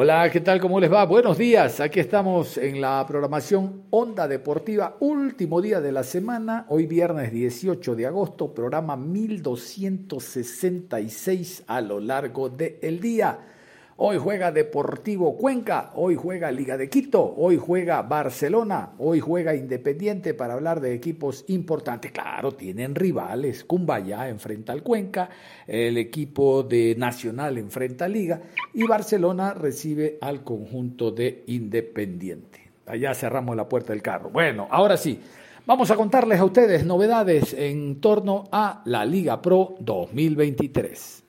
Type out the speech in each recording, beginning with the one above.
Hola, ¿qué tal? ¿Cómo les va? Buenos días. Aquí estamos en la programación Onda Deportiva, último día de la semana, hoy viernes 18 de agosto, programa 1266 a lo largo del día. Hoy juega Deportivo Cuenca, hoy juega Liga de Quito, hoy juega Barcelona, hoy juega Independiente para hablar de equipos importantes. Claro, tienen rivales. Cumbaya enfrenta al Cuenca, el equipo de Nacional enfrenta a Liga y Barcelona recibe al conjunto de Independiente. Allá cerramos la puerta del carro. Bueno, ahora sí. Vamos a contarles a ustedes novedades en torno a la Liga Pro 2023.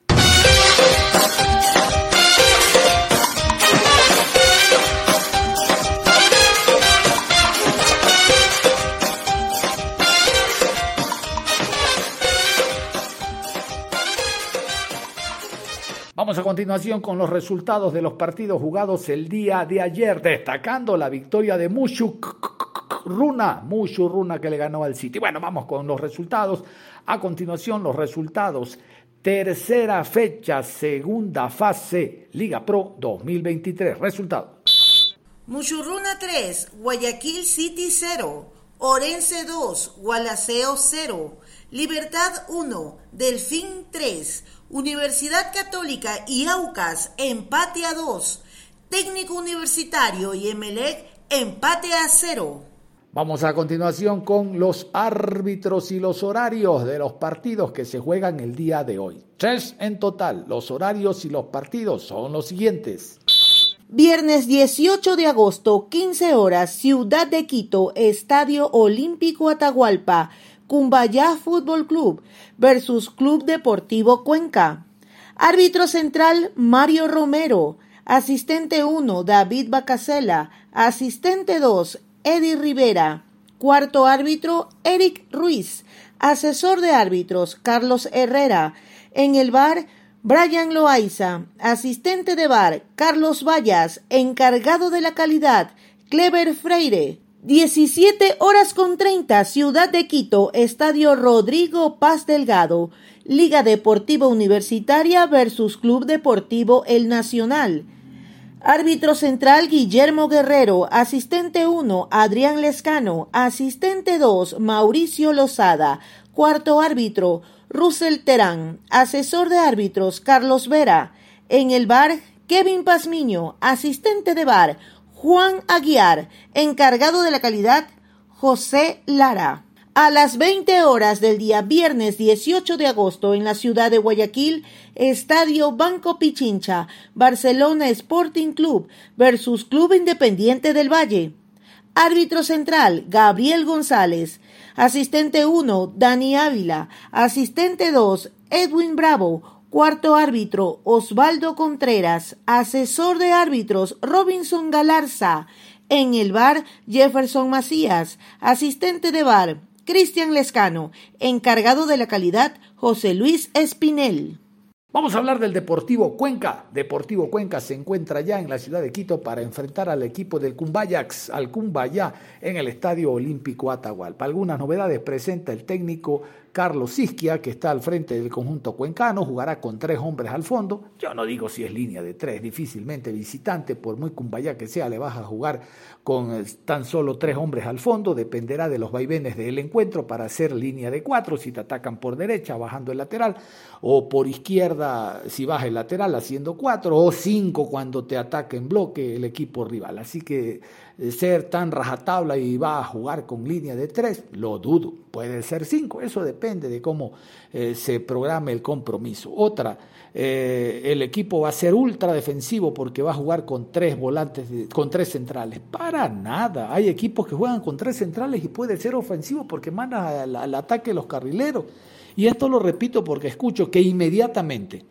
Vamos a continuación con los resultados de los partidos jugados el día de ayer, destacando la victoria de Mushu Runa, Mushu Runa que le ganó al City. Bueno, vamos con los resultados. A continuación, los resultados. Tercera fecha, segunda fase, Liga Pro 2023. Resultado. Mushurruna 3, Guayaquil City 0, Orense 2, Gualaceo 0, Libertad 1, Delfín 3, Universidad Católica y Aucas empate a 2. Técnico Universitario y Emelec empate a 0. Vamos a continuación con los árbitros y los horarios de los partidos que se juegan el día de hoy. Tres en total. Los horarios y los partidos son los siguientes. Viernes 18 de agosto, 15 horas, Ciudad de Quito, Estadio Olímpico Atahualpa. Cumbayá Fútbol Club versus Club Deportivo Cuenca. Árbitro central Mario Romero. Asistente 1 David Bacasela. Asistente 2 Eddie Rivera. Cuarto árbitro Eric Ruiz. Asesor de árbitros Carlos Herrera. En el bar Brian Loaiza. Asistente de bar Carlos Vallas. Encargado de la calidad Clever Freire. 17 horas con 30, Ciudad de Quito, Estadio Rodrigo Paz Delgado, Liga Deportiva Universitaria versus Club Deportivo El Nacional. Árbitro central Guillermo Guerrero, asistente 1 Adrián Lescano, asistente 2 Mauricio Lozada, cuarto árbitro Russell Terán, asesor de árbitros Carlos Vera, en el bar Kevin Pazmiño, asistente de bar Juan Aguiar, encargado de la calidad José Lara. A las 20 horas del día viernes 18 de agosto en la ciudad de Guayaquil, Estadio Banco Pichincha, Barcelona Sporting Club versus Club Independiente del Valle. Árbitro central, Gabriel González. Asistente 1, Dani Ávila. Asistente 2, Edwin Bravo. Cuarto árbitro, Osvaldo Contreras. Asesor de árbitros, Robinson Galarza. En el bar, Jefferson Macías. Asistente de bar, Cristian Lescano. Encargado de la calidad, José Luis Espinel. Vamos a hablar del Deportivo Cuenca. Deportivo Cuenca se encuentra ya en la ciudad de Quito para enfrentar al equipo del Cumbayax, al Cumbaya, en el Estadio Olímpico Atahualpa. Algunas novedades presenta el técnico Carlos Isquia, que está al frente del conjunto cuencano, jugará con tres hombres al fondo. Yo no digo si es línea de tres, difícilmente visitante, por muy cumbaya que sea, le vas a jugar con eh, tan solo tres hombres al fondo, dependerá de los vaivenes del encuentro para hacer línea de cuatro, si te atacan por derecha, bajando el lateral, o por izquierda, si baja el lateral, haciendo cuatro, o cinco cuando te ataque en bloque el equipo rival. Así que ser tan rajatabla y va a jugar con línea de tres, lo dudo. Puede ser cinco, eso depende de cómo eh, se programe el compromiso. Otra, eh, el equipo va a ser ultra defensivo porque va a jugar con tres volantes, con tres centrales. Para nada. Hay equipos que juegan con tres centrales y puede ser ofensivo porque manda al, al ataque los carrileros. Y esto lo repito porque escucho que inmediatamente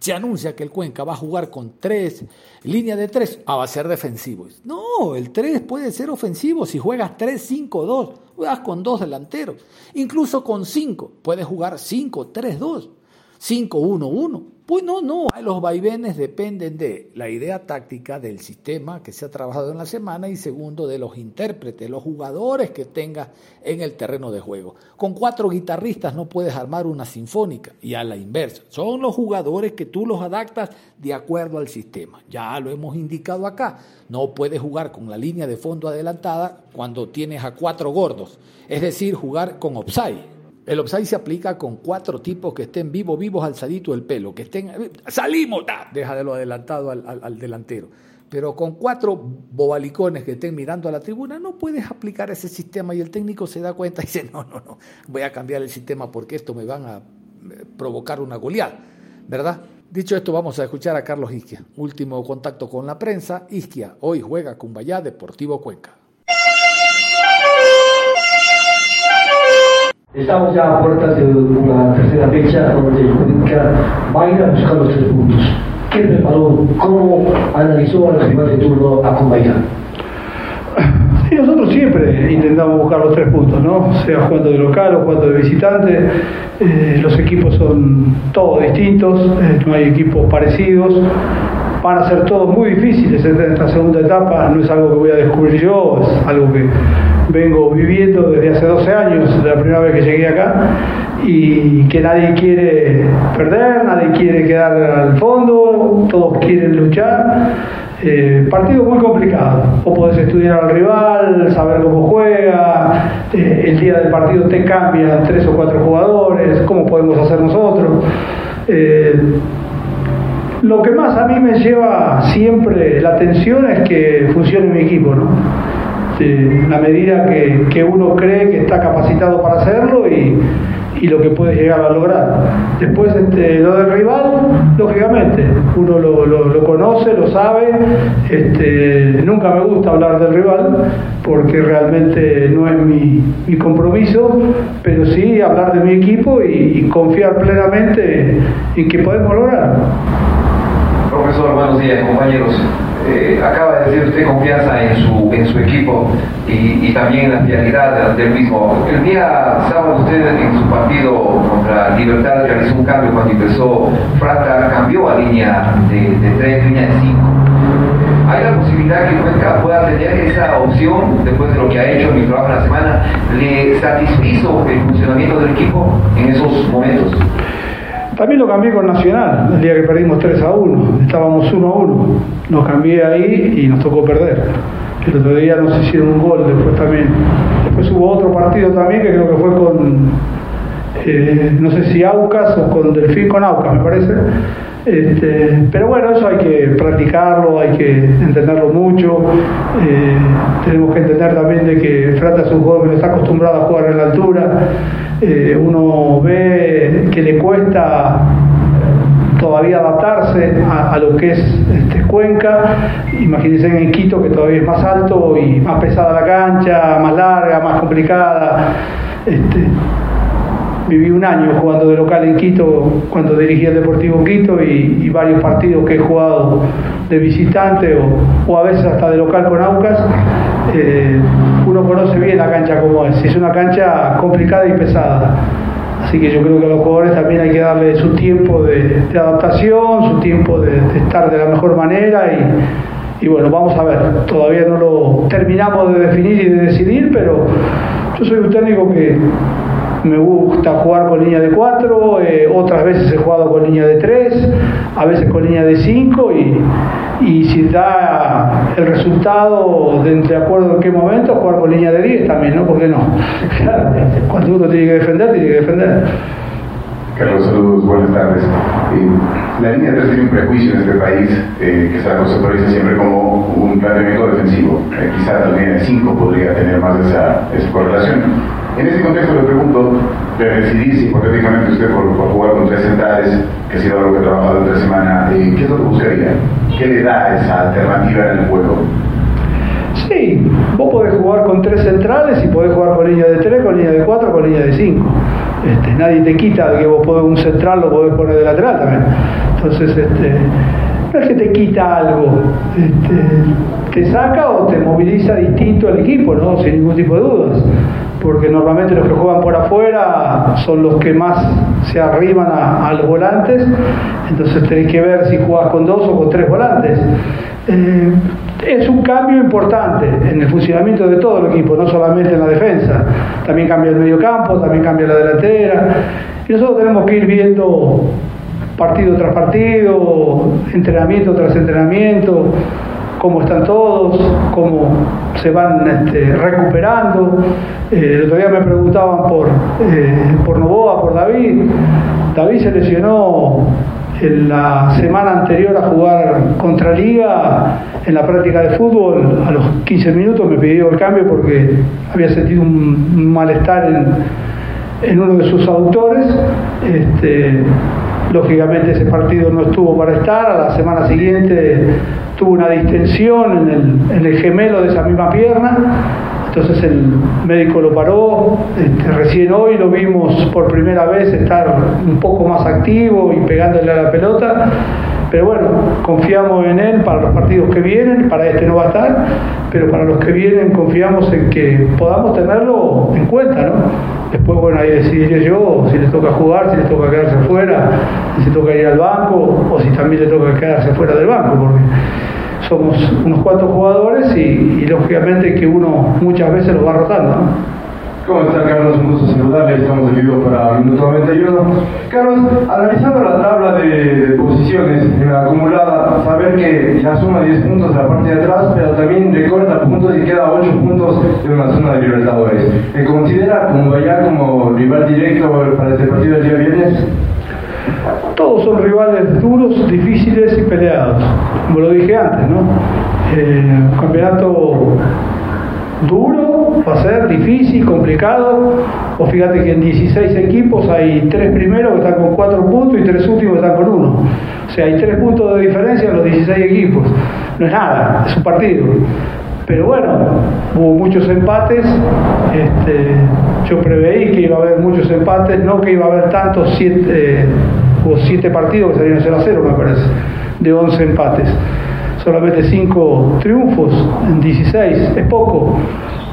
se anuncia que el Cuenca va a jugar con tres, línea de tres, ah, va a ser defensivo. No, el tres puede ser ofensivo si juegas 3-5-2, juegas con dos delanteros. Incluso con cinco, puedes jugar 5-3-2, 5-1-1. Pues no, no, los vaivenes dependen de la idea táctica del sistema que se ha trabajado en la semana y segundo de los intérpretes, los jugadores que tengas en el terreno de juego. Con cuatro guitarristas no puedes armar una sinfónica y a la inversa. Son los jugadores que tú los adaptas de acuerdo al sistema. Ya lo hemos indicado acá. No puedes jugar con la línea de fondo adelantada cuando tienes a cuatro gordos. Es decir, jugar con offside el offside se aplica con cuatro tipos que estén vivos, vivos, alzadito el pelo, que estén, salimos, deja de lo adelantado al, delantero. Pero con cuatro bobalicones que estén mirando a la tribuna, no puedes aplicar ese sistema y el técnico se da cuenta y dice, no, no, no, voy a cambiar el sistema porque esto me van a eh, provocar una goleada, ¿verdad? Dicho esto, vamos a escuchar a Carlos Isquia. Último contacto con la prensa, Isquia hoy juega Cumbayá Deportivo Cuenca. Estamos ya a puertas de una tercera fecha donde el Cuenca va a ir a buscar los tres puntos. ¿Qué preparó? ¿Cómo analizó al rival de turno a Cumbayá? Sí, nosotros siempre intentamos buscar los tres puntos, ¿no? Sea jugando de local o jugando de visitante. Eh, los equipos son todos distintos, eh, no hay equipos parecidos. Van a ser todos muy difíciles en esta segunda etapa, no es algo que voy a descubrir yo, es algo que vengo viviendo desde hace 12 años, la primera vez que llegué acá, y que nadie quiere perder, nadie quiere quedar al fondo, todos quieren luchar. Eh, partido muy complicado. Vos podés estudiar al rival, saber cómo juega, eh, el día del partido te cambian tres o cuatro jugadores, cómo podemos hacer nosotros. Eh, lo que más a mí me lleva siempre la atención es que funcione mi equipo, ¿no? La medida que, uno cree que está capacitado para hacerlo y, lo que puede llegar a lograr. Después este, lo del rival, lógicamente, uno lo, conoce, lo sabe, este, nunca me gusta hablar del rival porque realmente no es mi, compromiso, pero sí hablar de mi equipo y, confiar plenamente en que podemos lograr. Profesor, buenos días, compañeros. Eh, acaba de decir usted confianza en su, en su equipo y, también en la fidelidad del mismo. El día sábado usted en su partido contra Libertad realizó un cambio cuando empezó Frata, cambió a línea de, de tres, línea de cinco. ¿Hay la posibilidad que Cuenca pueda tener esa opción después de lo que ha hecho en mi trabajo en la semana? ¿Le satisfizo el funcionamiento del equipo en esos momentos? También lo cambié con Nacional, el día que perdimos 3 a 1, estábamos 1 a 1, nos cambié ahí y nos tocó perder. El otro día nos hicieron un gol después también. Después hubo otro partido también que creo que fue con, eh, no sé si Aucas o con Delfín, con Aucas me parece. Este, pero bueno, eso hay que practicarlo, hay que entenderlo mucho. Eh, tenemos que entender también de que Frata es un jugador que no está acostumbrado a jugar en la altura. Eh, uno ve que le cuesta todavía adaptarse a, lo que es este, Cuenca. Imagínense en Quito que todavía es más alto y más pesada la cancha, más larga, más complicada. Este, viví un año jugando de local en Quito cuando dirigí el Deportivo Quito y, varios partidos que he jugado de visitante o, a veces hasta de local con Aucas. Eh, uno conoce bien la cancha como es, es una cancha complicada y pesada. Así que yo creo que a los jugadores también hay que darle su tiempo de, adaptación, su tiempo de, estar de la mejor manera y, y, bueno, vamos a ver, todavía no lo terminamos de definir y de decidir, pero yo soy un técnico que me gusta jugar con línea de 4, eh, otras veces he jugado con línea de 3, a veces con línea de 5 y, y si da el resultado de, de acuerdo en qué momento, jugar con línea de 10 también, ¿no? ¿Por qué no? cuando uno tiene que defender, tiene que defender. Carlos, saludos, buenas tardes. Eh, la línea 3 tiene un prejuicio en este país eh, que se la conceptualiza siempre como un planteamiento defensivo. Quizás la línea de 5 podría tener más esa, esa correlación. En este contexto le pregunto, de decidirse hipotéticamente usted por, jugar con tres centrales, que ha sido algo que ha trabajado entre semana, ¿qué es lo que buscaría? ¿Qué le da esa alternativa en el juego? Sí, vos podés jugar con tres centrales y podés jugar con línea de tres, con línea de cuatro, con línea de cinco. Este, nadie te quita que vos podés un central lo podés poner de lateral también. Entonces, este, no es que te quita algo, este, te saca o te moviliza distinto al equipo, ¿no? Sin ningún tipo de dudas. Porque normalmente los que juegan por afuera son los que más se arriban a, los volantes, entonces tenés que ver si jugás con dos o con tres volantes. Eh, es un cambio importante en el funcionamiento de todo el equipo, no solamente en la defensa, también cambia el medio campo, también cambia la delantera, y nosotros tenemos que ir viendo partido tras partido, entrenamiento tras entrenamiento, cómo están todos, cómo se van este, recuperando. Eh, el otro día me preguntaban por, eh, por Novoa, por David. David se lesionó en la semana anterior a jugar contra Liga en la práctica de fútbol. A los 15 minutos me pidió el cambio porque había sentido un malestar en, uno de sus autores. Este, lógicamente ese partido no estuvo para estar, a la semana siguiente tuvo una distensión en el, gemelo de esa misma pierna, entonces el médico lo paró, este, recién hoy lo vimos por primera vez estar un poco más activo y pegándole a la pelota, pero bueno, confiamos en él para los partidos que vienen, para este no va a estar, pero para los que vienen confiamos en que podamos tenerlo en cuenta, ¿no? Después, bueno, ahí decidiré yo si le toca jugar, si le toca quedarse fuera, si le toca ir al banco o si también le toca quedarse fuera del banco, porque somos unos cuantos jugadores y, lógicamente que uno muchas veces lo va rotando. ¿no? ¿Cómo está Carlos? Un gusto saludarle, estamos en vivo para Minuto 91. Carlos, analizando la tabla de, posiciones la acumulada, saber que ya suma 10 puntos de la parte de atrás, pero también recorta puntos y queda 8 puntos en una zona de Libertadores. ¿Me considera como vaya como rival directo para este partido del día viernes? Todos son rivales duros, difíciles y peleados, como lo dije antes, ¿no? Eh, campeonato duro, va a ser difícil, complicado. O fíjate que en 16 equipos hay tres primeros que están con 4 puntos y tres últimos que están con 1. O sea, hay 3 puntos de diferencia en los 16 equipos. No es nada, es un partido. Pero bueno, hubo muchos empates. Este, yo preveí que iba a haber muchos empates, no que iba a haber tantos, siete, hubo 7 partidos que salieron 0 a 0, me parece, de 11 empates solamente 5 triunfos en 16, es poco.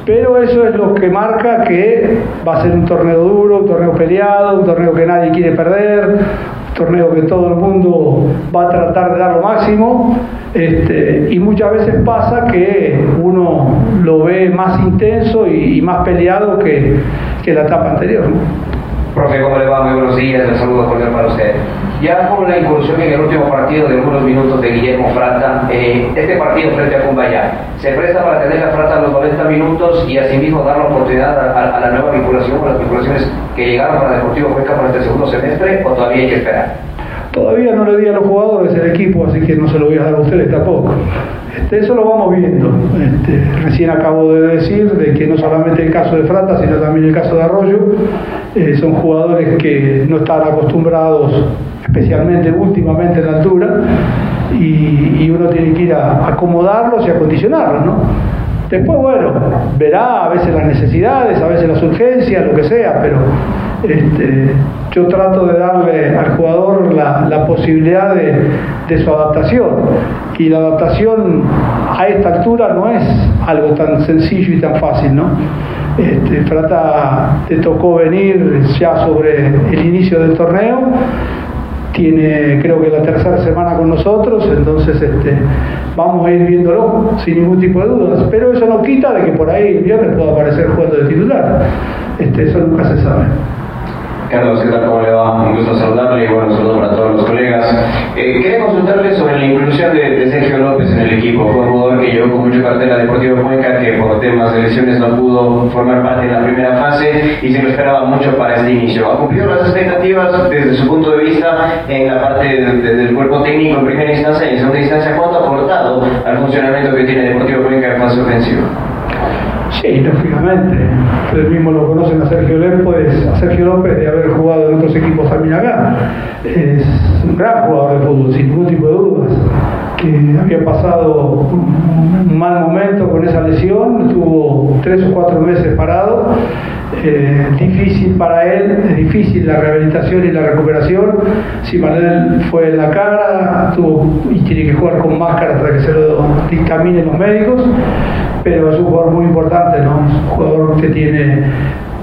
Pero eso es lo que marca que va a ser un torneo duro, un torneo peleado, un torneo que nadie quiere perder, un torneo que todo el mundo va a tratar de dar lo máximo. Este, y muchas veces pasa que uno lo ve más intenso y, más peleado que, que la etapa anterior. Profe, ¿cómo le va? Muy buenos días, un saludo cordial para usted. Ya con la incursión en el último partido de algunos minutos de Guillermo Frata, eh, este partido frente a Cumbayá, ¿se presta para tener a Frata los 90 minutos y asimismo dar la oportunidad a, la nueva vinculación o las vinculaciones que llegaron para Deportivo Cuenca para este segundo semestre o todavía hay que esperar? Todavía no le di a los jugadores el equipo, así que no se lo voy a dar a ustedes tampoco. Este, eso lo vamos viendo. Este, recién acabo de decir de que no solamente el caso de Frata, sino también el caso de Arroyo, eh, son jugadores que no están acostumbrados, especialmente últimamente en la altura, y, uno tiene que ir a acomodarlos y acondicionarlos, ¿no? Después, bueno, verá a veces las necesidades, a veces las urgencias, lo que sea, pero este, yo trato de darle al jugador la, posibilidad de, su adaptación. Y la adaptación a esta altura no es algo tan sencillo y tan fácil, ¿no? Este, Frata te tocó venir ya sobre el inicio del torneo, tiene creo que la tercera semana con nosotros, entonces este, vamos a ir viéndolo sin ningún tipo de dudas, pero eso no quita de que por ahí el viernes pueda aparecer jugando de titular, este, eso nunca se sabe. Carlos, ¿qué tal? ¿Cómo le va? Un gusto saludarle y bueno, saludo para todos los colegas. Eh, quería consultarle sobre la inclusión de, de, Sergio López en el equipo. Fue un jugador que llegó con mucha cartera Deportivo Cuenca, que por temas de lesiones no pudo formar parte en la primera fase y se lo esperaba mucho para este inicio. ¿Ha cumplido las expectativas desde su punto de vista en la parte de, de, del cuerpo técnico en primera instancia y en segunda instancia? ¿Cuánto ha aportado al funcionamiento que tiene Deportivo Cuenca en fase ofensiva? Sí, lógicamente. Ustedes mismos lo conocen a Sergio López, a Sergio López de haber jugado en otros equipos también acá. Es un gran jugador de fútbol, sin ningún tipo de dudas. Que había pasado un mal momento con esa lesión, tuvo tres o cuatro meses parado. Eh, difícil para él, es difícil la rehabilitación y la recuperación. Si él fue en la cara, tuvo y tiene que jugar con máscara hasta que se lo dictaminen los médicos pero es un jugador muy importante, ¿no? Un jugador que tiene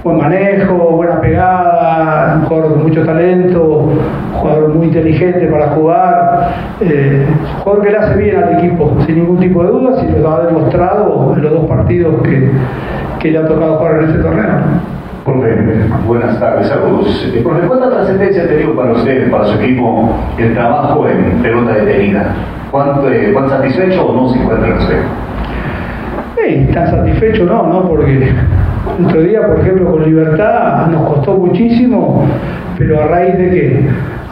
buen manejo, buena pegada, un jugador con mucho talento, un jugador muy inteligente para jugar, eh, un jugador que le hace bien al equipo, sin ningún tipo de dudas, y lo ha demostrado en los dos partidos que, que le ha tocado jugar en este torneo. Profe, buenas tardes, saludos. Profe, ¿cuánta trascendencia ha tenido para usted, para su equipo, el trabajo en pelota detenida? ¿Cuánto, eh, ¿Cuán satisfecho o no se encuentra usted? Sí, tan satisfecho no, ¿no? Porque otro día, por ejemplo, con Libertad nos costó muchísimo, pero a raíz de que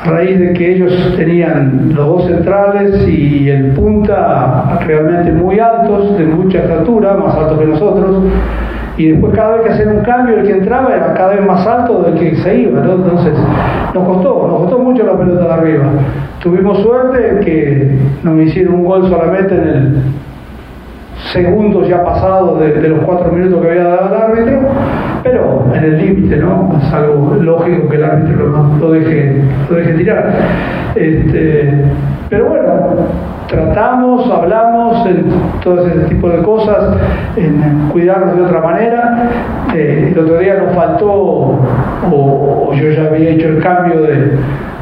a raíz de que ellos tenían los dos centrales y el punta realmente muy altos, de mucha estatura, más altos que nosotros, y después cada vez que hacían un cambio el que entraba era cada vez más alto del que se iba, entonces nos costó, nos costó mucho la pelota de arriba. Tuvimos suerte que nos hicieron un gol solamente en el segundos ya pasados de, de, los cuatro minutos que había dado el árbitro, pero en el límite, ¿no? Es algo lógico que el árbitro lo, deje, lo deje tirar. Este, pero bueno, tratamos, hablamos en todo ese tipo de cosas, en cuidarnos de otra manera. Eh, el otro día nos faltó, o, yo ya había hecho el cambio de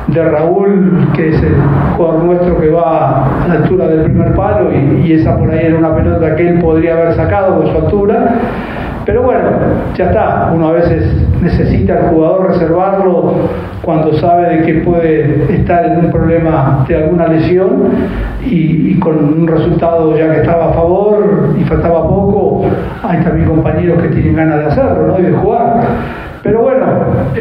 de Raúl, que es el jugador nuestro que va a la altura del primer palo y, esa por ahí era una pelota que él podría haber sacado por su altura. Pero bueno, ya está, uno a veces necesita al jugador reservarlo cuando sabe de que puede estar en un problema de alguna lesión y, con un resultado ya que estaba a favor y faltaba poco, hay también compañeros que tienen ganas de hacerlo y de jugar. Pero bueno,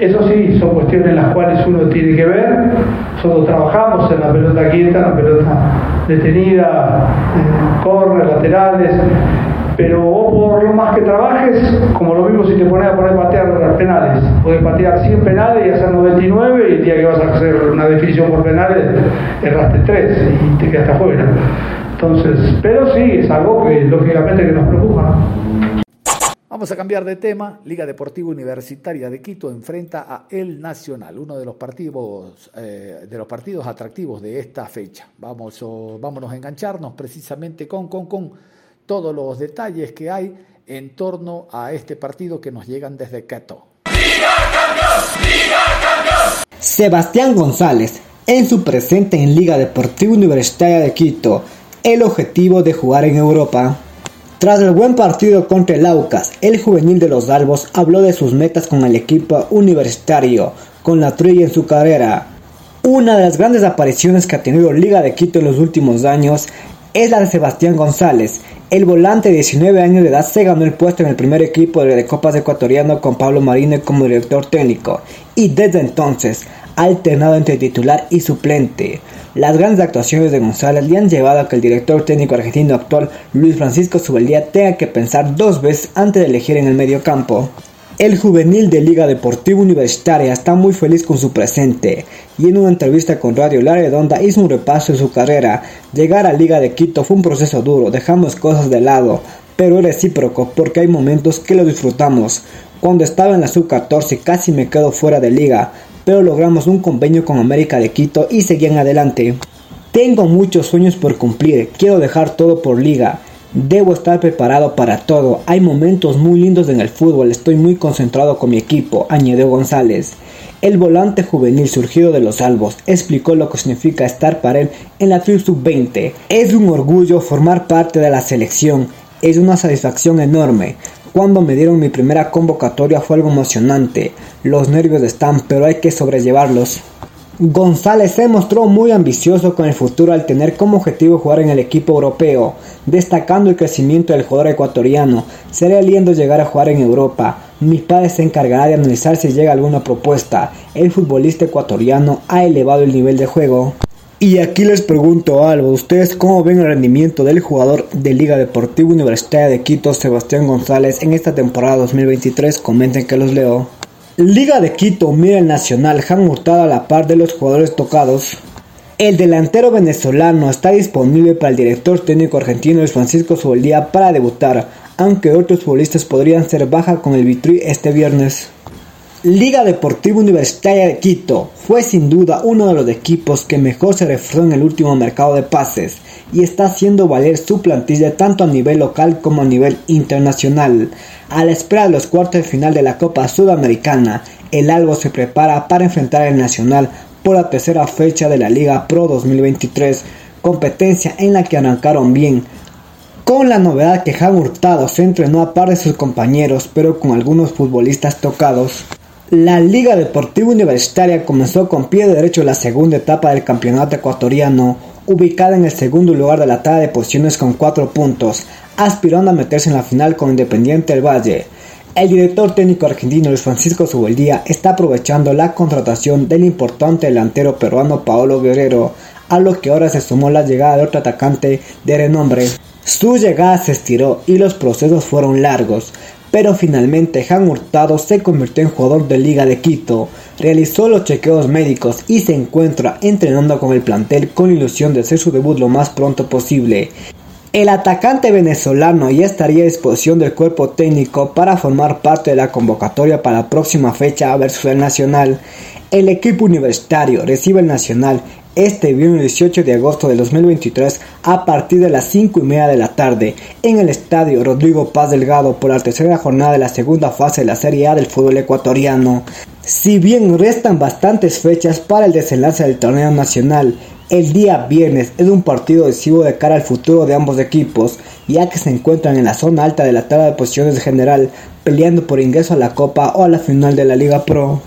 eso sí, son cuestiones las cuales uno tiene que ver. Nosotros trabajamos en la pelota quieta, en la pelota detenida, en corre, laterales. Pero vos por lo más que trabajes, como lo mismo si te pones a poner patear penales, podés patear 100 penales y hacer 99 y el día que vas a hacer una definición por penales erraste 3 y te quedaste afuera. Entonces, pero sí, es algo que lógicamente que nos preocupa. Vamos a cambiar de tema. Liga Deportiva Universitaria de Quito enfrenta a El Nacional, uno de los partidos, eh, de los partidos atractivos de esta fecha. Vamos, oh, a engancharnos precisamente con, con todos los detalles que hay en torno a este partido que nos llegan desde Quito. ¡Liga Campeón! ¡Liga Campeón! Sebastián González, en su presente en Liga Deportiva Universitaria de Quito, el objetivo de jugar en Europa. Tras el buen partido contra el Aucas, el juvenil de los Albos habló de sus metas con el equipo universitario, con la trilla en su carrera. Una de las grandes apariciones que ha tenido Liga de Quito en los últimos años es la de Sebastián González. El volante de 19 años de edad se ganó el puesto en el primer equipo de Copas Ecuatoriano con Pablo Marino como director técnico y desde entonces ha alternado entre titular y suplente. Las grandes actuaciones de González le han llevado a que el director técnico argentino actual Luis Francisco Subeldía tenga que pensar dos veces antes de elegir en el medio campo. El juvenil de Liga Deportiva Universitaria está muy feliz con su presente y en una entrevista con Radio La Redonda hizo un repaso de su carrera. Llegar a Liga de Quito fue un proceso duro, dejamos cosas de lado, pero es recíproco porque hay momentos que lo disfrutamos. Cuando estaba en la sub-14 casi me quedo fuera de liga, pero logramos un convenio con América de Quito y seguían adelante. Tengo muchos sueños por cumplir, quiero dejar todo por liga. Debo estar preparado para todo. Hay momentos muy lindos en el fútbol. Estoy muy concentrado con mi equipo, añadió González. El volante juvenil surgido de los Albos explicó lo que significa estar para él en la FIU Sub-20. Es un orgullo formar parte de la selección. Es una satisfacción enorme. Cuando me dieron mi primera convocatoria fue algo emocionante. Los nervios están, pero hay que sobrellevarlos. González se mostró muy ambicioso con el futuro al tener como objetivo jugar en el equipo europeo, destacando el crecimiento del jugador ecuatoriano. Sería lindo llegar a jugar en Europa. Mi padre se encargará de analizar si llega alguna propuesta. El futbolista ecuatoriano ha elevado el nivel de juego. Y aquí les pregunto algo, ¿ustedes cómo ven el rendimiento del jugador de Liga Deportiva Universitaria de Quito, Sebastián González, en esta temporada 2023? Comenten que los leo. Liga de Quito mira el Nacional, Han Hurtado a la par de los jugadores tocados. El delantero venezolano está disponible para el director técnico argentino Francisco Subeldía para debutar, aunque otros futbolistas podrían ser baja con el Vitri este viernes. Liga Deportiva Universitaria de Quito fue sin duda uno de los equipos que mejor se reforzó en el último mercado de pases y está haciendo valer su plantilla tanto a nivel local como a nivel internacional. A la espera de los cuartos de final de la Copa Sudamericana, el Albo se prepara para enfrentar al Nacional por la tercera fecha de la Liga Pro 2023, competencia en la que arrancaron bien, con la novedad que Jan Hurtado se entrenó a par de sus compañeros, pero con algunos futbolistas tocados. La Liga Deportiva Universitaria comenzó con pie derecho la segunda etapa del campeonato ecuatoriano, ubicada en el segundo lugar de la tabla de posiciones con 4 puntos, aspirando a meterse en la final con Independiente del Valle. El director técnico argentino Luis Francisco Subeldía está aprovechando la contratación del importante delantero peruano Paolo Guerrero, a lo que ahora se sumó la llegada de otro atacante de renombre. Su llegada se estiró y los procesos fueron largos, pero finalmente Han Hurtado se convirtió en jugador de Liga de Quito, realizó los chequeos médicos y se encuentra entrenando con el plantel con ilusión de hacer su debut lo más pronto posible. El atacante venezolano ya estaría a disposición del cuerpo técnico para formar parte de la convocatoria para la próxima fecha versus el Nacional. El equipo universitario recibe el Nacional este viernes 18 de agosto de 2023 a partir de las 5 y media de la tarde en el estadio Rodrigo Paz Delgado por la tercera jornada de la segunda fase de la Serie A del fútbol ecuatoriano. Si bien restan bastantes fechas para el desenlace del torneo nacional, el día viernes es un partido decisivo de cara al futuro de ambos equipos, ya que se encuentran en la zona alta de la tabla de posiciones general, peleando por ingreso a la Copa o a la final de la Liga Pro.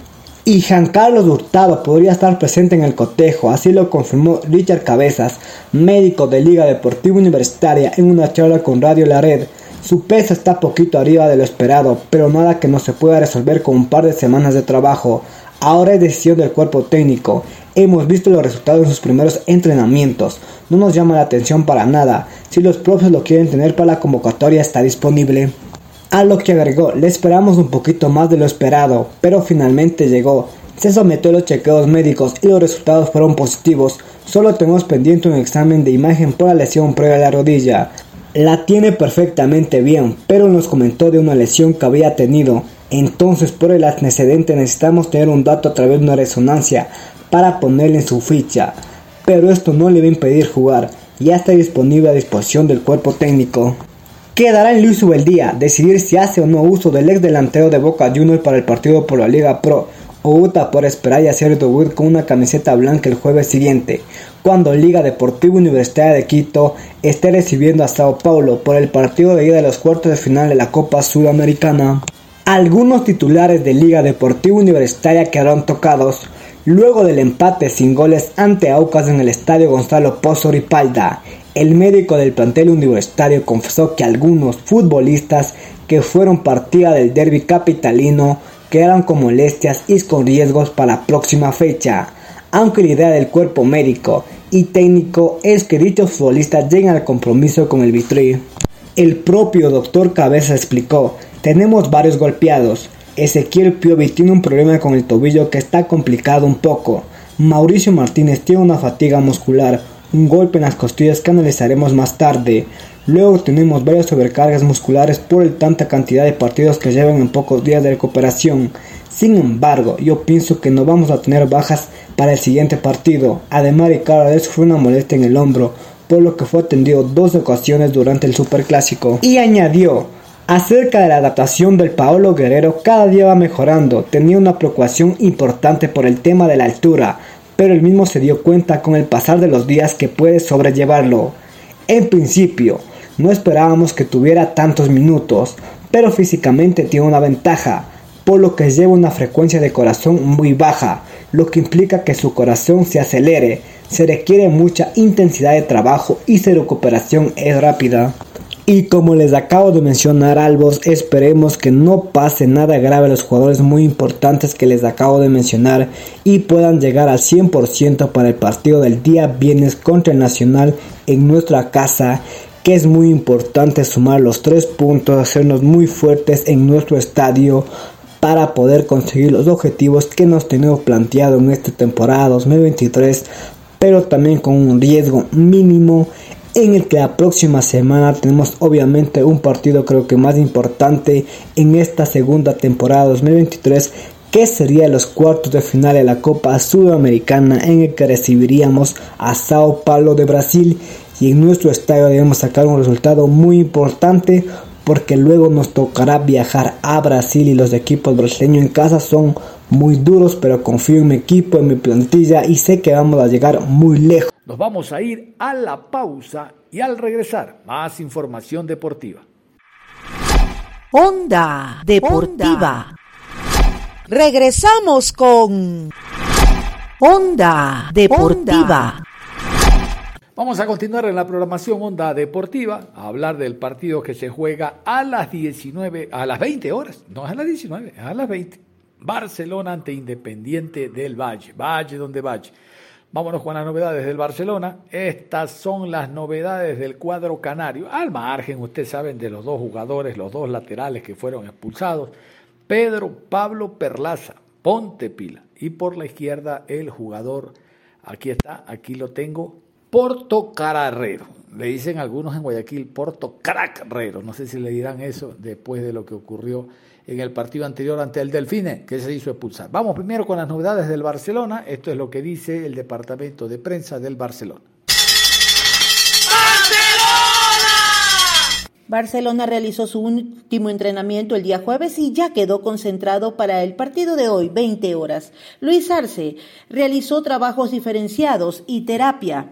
Y Jean Carlos Hurtado podría estar presente en el cotejo, así lo confirmó Richard Cabezas, médico de Liga Deportiva Universitaria, en una charla con Radio La Red. Su peso está poquito arriba de lo esperado, pero nada que no se pueda resolver con un par de semanas de trabajo. Ahora es decisión del cuerpo técnico. Hemos visto los resultados en sus primeros entrenamientos. No nos llama la atención para nada. Si los profes lo quieren tener para la convocatoria está disponible. A lo que agregó, le esperamos un poquito más de lo esperado, pero finalmente llegó. Se sometió a los chequeos médicos y los resultados fueron positivos. Solo tenemos pendiente un examen de imagen por la lesión previa a la rodilla. La tiene perfectamente bien, pero nos comentó de una lesión que había tenido. Entonces por el antecedente necesitamos tener un dato a través de una resonancia para ponerle en su ficha. Pero esto no le va a impedir jugar. Ya está disponible a disposición del cuerpo técnico. Quedará en Luis Ubeldía decidir si hace o no uso del ex delantero de Boca Juniors para el partido por la Liga Pro o UTA por esperar y hacer debut con una camiseta blanca el jueves siguiente, cuando Liga Deportiva Universitaria de Quito esté recibiendo a Sao Paulo por el partido de ida de los cuartos de final de la Copa Sudamericana. Algunos titulares de Liga Deportiva Universitaria quedaron tocados luego del empate sin goles ante Aucas en el estadio Gonzalo Pozo Ripalda. El médico del plantel universitario confesó que algunos futbolistas que fueron partida del derby capitalino quedaron con molestias y con riesgos para la próxima fecha, aunque la idea del cuerpo médico y técnico es que dichos futbolistas lleguen al compromiso con el Vitri. El propio doctor Cabeza explicó, tenemos varios golpeados, Ezequiel Piovi tiene un problema con el tobillo que está complicado un poco, Mauricio Martínez tiene una fatiga muscular, un golpe en las costillas que analizaremos más tarde. Luego tenemos varias sobrecargas musculares por el tanta cantidad de partidos que llevan en pocos días de recuperación. Sin embargo, yo pienso que no vamos a tener bajas para el siguiente partido. Además, Ricardo fue una molestia en el hombro, por lo que fue atendido dos ocasiones durante el Superclásico. Y añadió, Acerca de la adaptación del Paolo Guerrero, cada día va mejorando. Tenía una preocupación importante por el tema de la altura, pero él mismo se dio cuenta con el pasar de los días que puede sobrellevarlo. En principio, no esperábamos que tuviera tantos minutos, pero físicamente tiene una ventaja, por lo que lleva una frecuencia de corazón muy baja, lo que implica que su corazón se acelere, se requiere mucha intensidad de trabajo y su recuperación es rápida. Y como les acabo de mencionar Albos, esperemos que no pase nada grave a los jugadores muy importantes que les acabo de mencionar y puedan llegar al 100% para el partido del día viernes contra el Nacional en nuestra casa que es muy importante sumar los tres puntos, hacernos muy fuertes en nuestro estadio para poder conseguir los objetivos que nos tenemos planteado en esta temporada 2023, pero también con un riesgo mínimo en el que la próxima semana tenemos obviamente un partido creo que más importante en esta segunda temporada 2023 que sería los cuartos de final de la Copa Sudamericana en el que recibiríamos a Sao Paulo de Brasil. Y en nuestro estadio debemos sacar un resultado muy importante porque luego nos tocará viajar a Brasil y los equipos brasileños en casa son muy duros pero confío en mi equipo, en mi plantilla y sé que vamos a llegar muy lejos. Nos vamos a ir a la pausa y al regresar, más información deportiva. Onda Deportiva. Regresamos con Onda Deportiva. Vamos a continuar en la programación Onda Deportiva, a hablar del partido que se juega a las 19, a las 20 horas, no a las 19, a las 20. Barcelona ante Independiente del Valle, Valle donde Valle. Vámonos con las novedades del Barcelona. Estas son las novedades del cuadro canario. Al margen, ustedes saben, de los dos jugadores, los dos laterales que fueron expulsados. Pedro Pablo Perlaza, ponte pila. Y por la izquierda el jugador, aquí está, aquí lo tengo, Porto Carrero. Le dicen algunos en Guayaquil Porto Carrero. No sé si le dirán eso después de lo que ocurrió en el partido anterior ante el Delfine, que se hizo expulsar. Vamos primero con las novedades del Barcelona. Esto es lo que dice el departamento de prensa del Barcelona. Barcelona realizó su último entrenamiento el día jueves y ya quedó concentrado para el partido de hoy, 20 horas. Luis Arce realizó trabajos diferenciados y terapia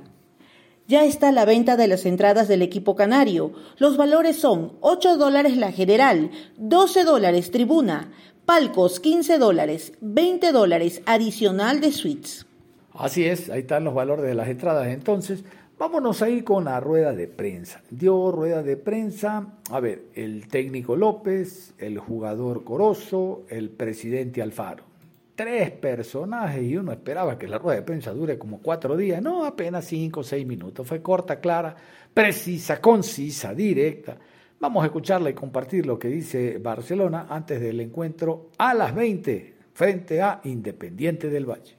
ya está la venta de las entradas del equipo canario. Los valores son 8 dólares la general, 12 dólares tribuna, palcos 15 dólares, 20 dólares adicional de suites. Así es, ahí están los valores de las entradas. Entonces, vámonos a ir con la rueda de prensa. Dio rueda de prensa, a ver, el técnico López, el jugador Corozo, el presidente Alfaro tres personajes y uno esperaba que la rueda de prensa dure como cuatro días. No, apenas cinco o seis minutos. Fue corta, clara, precisa, concisa, directa. Vamos a escucharla y compartir lo que dice Barcelona antes del encuentro a las 20 frente a Independiente del Valle.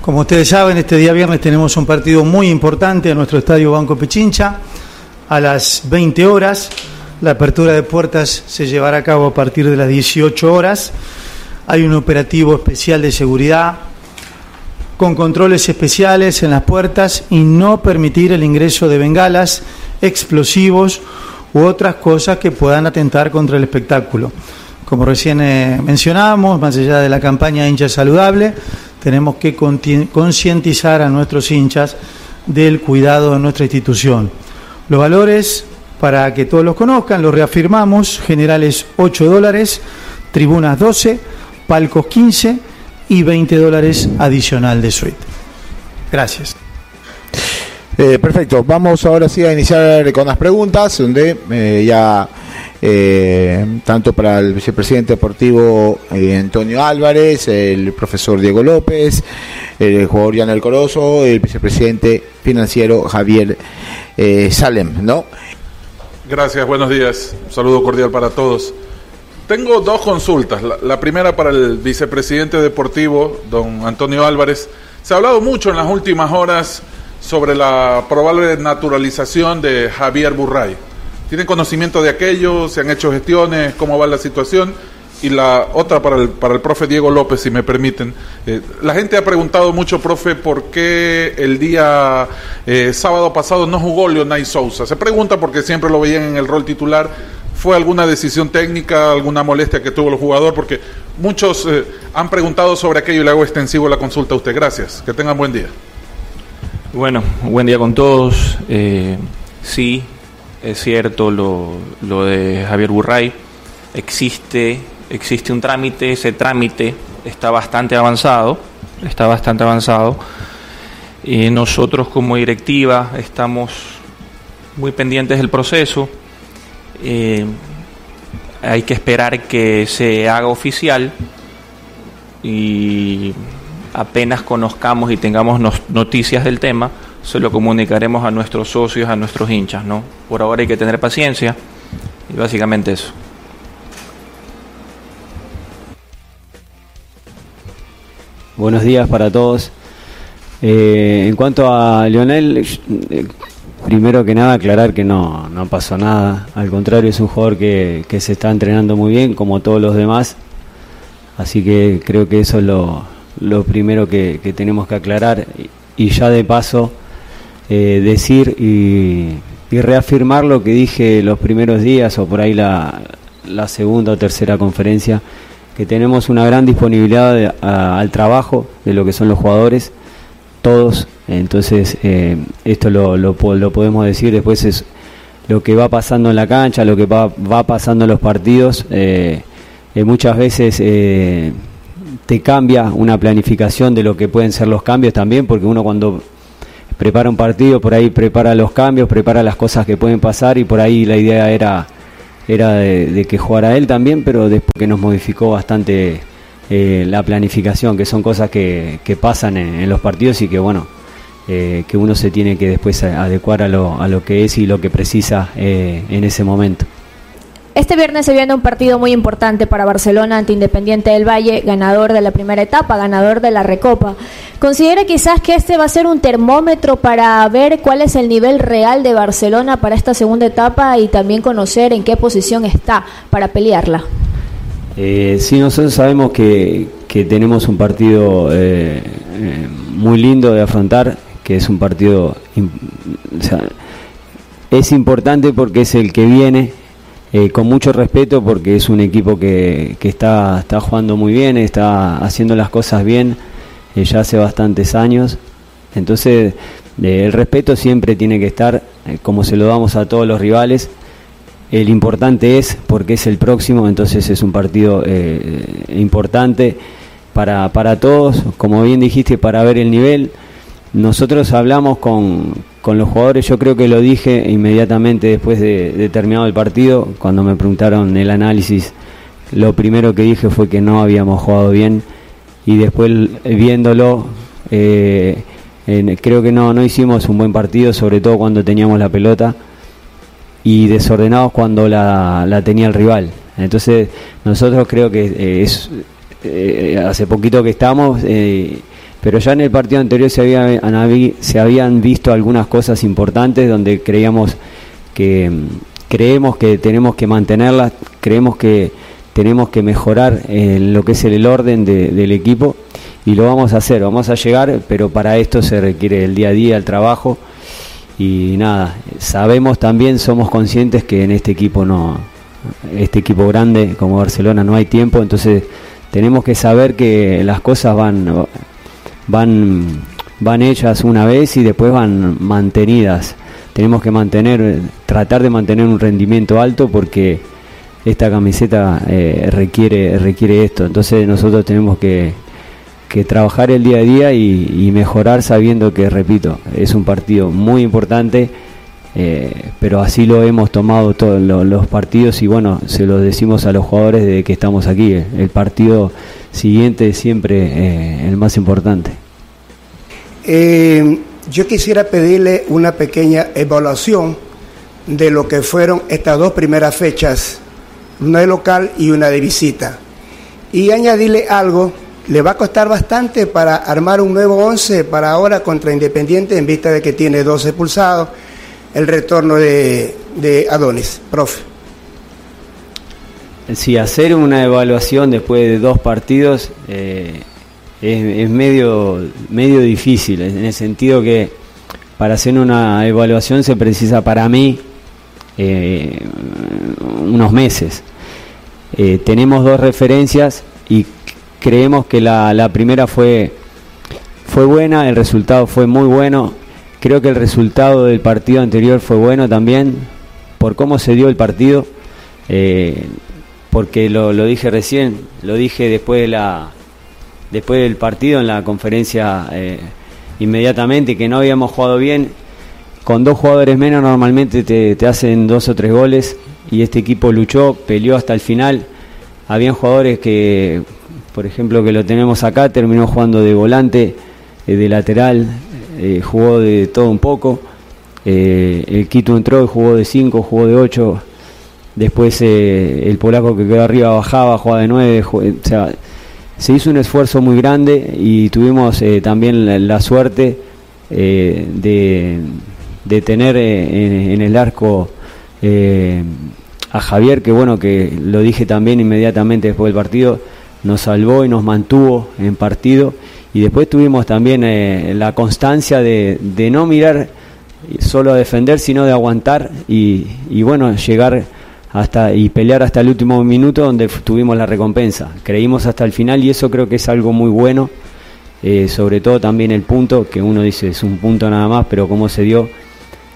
Como ustedes saben, este día viernes tenemos un partido muy importante en nuestro estadio Banco Pichincha a las 20 horas. La apertura de puertas se llevará a cabo a partir de las 18 horas. Hay un operativo especial de seguridad con controles especiales en las puertas y no permitir el ingreso de bengalas, explosivos u otras cosas que puedan atentar contra el espectáculo. Como recién eh, mencionábamos, más allá de la campaña hincha saludable, tenemos que concientizar a nuestros hinchas del cuidado de nuestra institución. Los valores para que todos los conozcan, lo reafirmamos, generales 8 dólares, tribunas 12, palcos 15 y 20 dólares adicional de suite. Gracias. Eh, perfecto, vamos ahora sí a iniciar con las preguntas, donde eh, ya eh, tanto para el vicepresidente deportivo Antonio Álvarez, el profesor Diego López, el jugador Jan Corozo, el vicepresidente financiero Javier Salem, ¿no? Gracias, buenos días. Un saludo cordial para todos. Tengo dos consultas. La, primera para el vicepresidente deportivo, don Antonio Álvarez. Se ha hablado mucho en las últimas horas sobre la probable naturalización de Javier Burray. ¿Tienen conocimiento de aquello? ¿Se han hecho gestiones? ¿Cómo va la situación? Y la otra para el, para el profe Diego López, si me permiten. Eh, la gente ha preguntado mucho, profe, por qué el día eh, sábado pasado no jugó Leonay Sousa. Se pregunta porque siempre lo veían en el rol titular. ¿Fue alguna decisión técnica, alguna molestia que tuvo el jugador? Porque muchos eh, han preguntado sobre aquello y le hago extensivo la consulta a usted. Gracias. Que tengan buen día. Bueno, buen día con todos. sí, es cierto lo, lo de Javier Burray. Existe existe un trámite, ese trámite está bastante avanzado, está bastante avanzado. Y nosotros como directiva estamos muy pendientes del proceso. Eh, hay que esperar que se haga oficial y apenas conozcamos y tengamos noticias del tema, se lo comunicaremos a nuestros socios, a nuestros hinchas, ¿no? Por ahora hay que tener paciencia y básicamente eso. Buenos días para todos. Eh, en cuanto a Lionel, eh, primero que nada aclarar que no, no pasó nada. Al contrario, es un jugador que, se está entrenando muy bien, como todos los demás. Así que creo que eso es lo, lo primero que, tenemos que aclarar. Y ya de paso, eh, decir y, y, reafirmar lo que dije los primeros días o por ahí la, la segunda o tercera conferencia que tenemos una gran disponibilidad al trabajo de lo que son los jugadores, todos. Entonces, eh, esto lo, lo, podemos decir, después es lo que va pasando en la cancha, lo que va, va pasando en los partidos. Eh, eh, muchas veces te cambia una planificación de lo que pueden ser los cambios también, porque uno cuando prepara un partido, por ahí prepara los cambios, prepara las cosas que pueden pasar y por ahí la idea era era de, que jugara él también, pero después que nos modificó bastante eh, la planificación, que son cosas que, pasan en, los partidos y que bueno, eh, que uno se tiene que después adecuar a lo, a lo que es y lo que precisa eh, en ese momento. Este viernes se viene un partido muy importante para Barcelona ante Independiente del Valle, ganador de la primera etapa, ganador de la Recopa. ¿Considera quizás que este va a ser un termómetro para ver cuál es el nivel real de Barcelona para esta segunda etapa y también conocer en qué posición está para pelearla? Eh, sí, nosotros sabemos que, tenemos un partido eh, eh, muy lindo de afrontar, que es un partido... es importante porque es el que viene, eh, con mucho respeto porque es un equipo que, que está, está jugando muy bien, está haciendo las cosas bien eh, ya hace bastantes años. Entonces, eh, el respeto siempre tiene que estar, como se lo damos a todos los rivales. El importante es porque es el próximo, entonces es un partido importante para, para todos, como bien dijiste, para ver el nivel. Nosotros hablamos con, con los jugadores, yo creo que lo dije inmediatamente después de, terminado el partido, cuando me preguntaron el análisis, lo primero que dije fue que no habíamos jugado bien y después viéndolo, eh, creo que no, no hicimos un buen partido, sobre todo cuando teníamos la pelota y desordenados cuando la, tenía el rival. Entonces nosotros creo que eh, es eh, hace poquito que estamos pero ya en el partido anterior se, había, se habían visto algunas cosas importantes donde creíamos que creemos que tenemos que mantenerlas, creemos que tenemos que mejorar lo que es el, orden del equipo y lo vamos a hacer, vamos a llegar, pero para esto se requiere el día a día, el trabajo y nada, sabemos también, somos conscientes que en este equipo no, este equipo grande como Barcelona no hay tiempo, entonces tenemos que saber que las cosas van van, van hechas una vez y después van mantenidas. Tenemos que mantener, tratar de mantener un rendimiento alto porque esta camiseta eh, requiere, requiere esto. Entonces nosotros tenemos que, que trabajar el día a día y, mejorar sabiendo que, repito, es un partido muy importante. Eh, pero así lo hemos tomado todos los partidos y bueno, se lo decimos a los jugadores de que estamos aquí. El partido siguiente es siempre eh, el más importante. Eh, yo quisiera pedirle una pequeña evaluación de lo que fueron estas dos primeras fechas, una de local y una de visita. Y añadirle algo, le va a costar bastante para armar un nuevo 11 para ahora contra Independiente en vista de que tiene 12 pulsados, el retorno de, de Adonis, profe. Sí, hacer una evaluación después de dos partidos eh, es, medio, medio difícil, en el sentido que para hacer una evaluación se precisa para mí eh, unos meses. Eh, tenemos dos referencias y creemos que la, primera fue, fue buena, el resultado fue muy bueno. Creo que el resultado del partido anterior fue bueno también, por cómo se dio el partido, porque lo, dije recién, lo dije después de la después del partido en la conferencia eh, inmediatamente que no habíamos jugado bien. Con dos jugadores menos normalmente te, te hacen dos o tres goles y este equipo luchó, peleó hasta el final. Habían jugadores que, por ejemplo, que lo tenemos acá, terminó jugando de volante, eh, de lateral, eh, jugó de todo un poco. El Quito entró y jugó de 5, jugó de 8. Después el polaco que quedó arriba bajaba, jugaba de 9. o sea, se hizo un esfuerzo muy grande y tuvimos también la, suerte de, de, tener en, en, el arco a Javier, que bueno, que lo dije también inmediatamente después del partido, nos salvó y nos mantuvo en partido. Y después tuvimos también eh, la constancia de, de, no mirar solo a defender, sino de aguantar y, y, bueno, llegar hasta y pelear hasta el último minuto donde tuvimos la recompensa. Creímos hasta el final y eso creo que es algo muy bueno. Eh, sobre todo también el punto, que uno dice es un punto nada más, pero como se dio,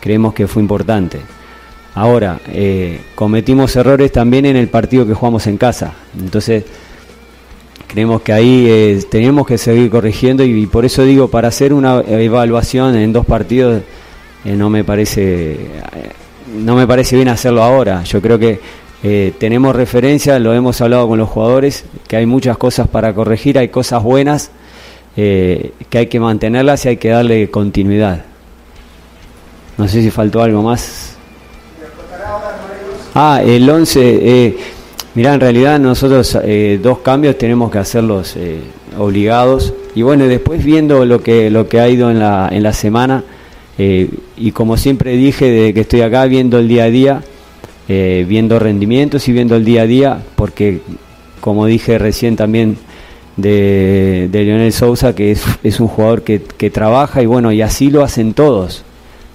creemos que fue importante. Ahora, eh, cometimos errores también en el partido que jugamos en casa. Entonces, creemos que ahí eh, tenemos que seguir corrigiendo y, por eso digo, para hacer una evaluación en dos partidos eh, no me parece no me parece bien hacerlo ahora. Yo creo que tenemos referencia, lo hemos hablado con los jugadores, que hay muchas cosas para corregir, hay cosas buenas que hay que mantenerlas y hay que darle continuidad. No sé si faltó algo más. Ah, el 11. Eh, mirá, en realidad nosotros eh, dos cambios tenemos que hacerlos eh, obligados. Y bueno, después viendo lo que, lo que ha ido en la, en la semana, eh, y como siempre dije desde que estoy acá, viendo el día a día, eh, viendo rendimientos y viendo el día a día, porque como dije recién también de, de Lionel Sousa, que es, es un jugador que, que trabaja y bueno, y así lo hacen todos.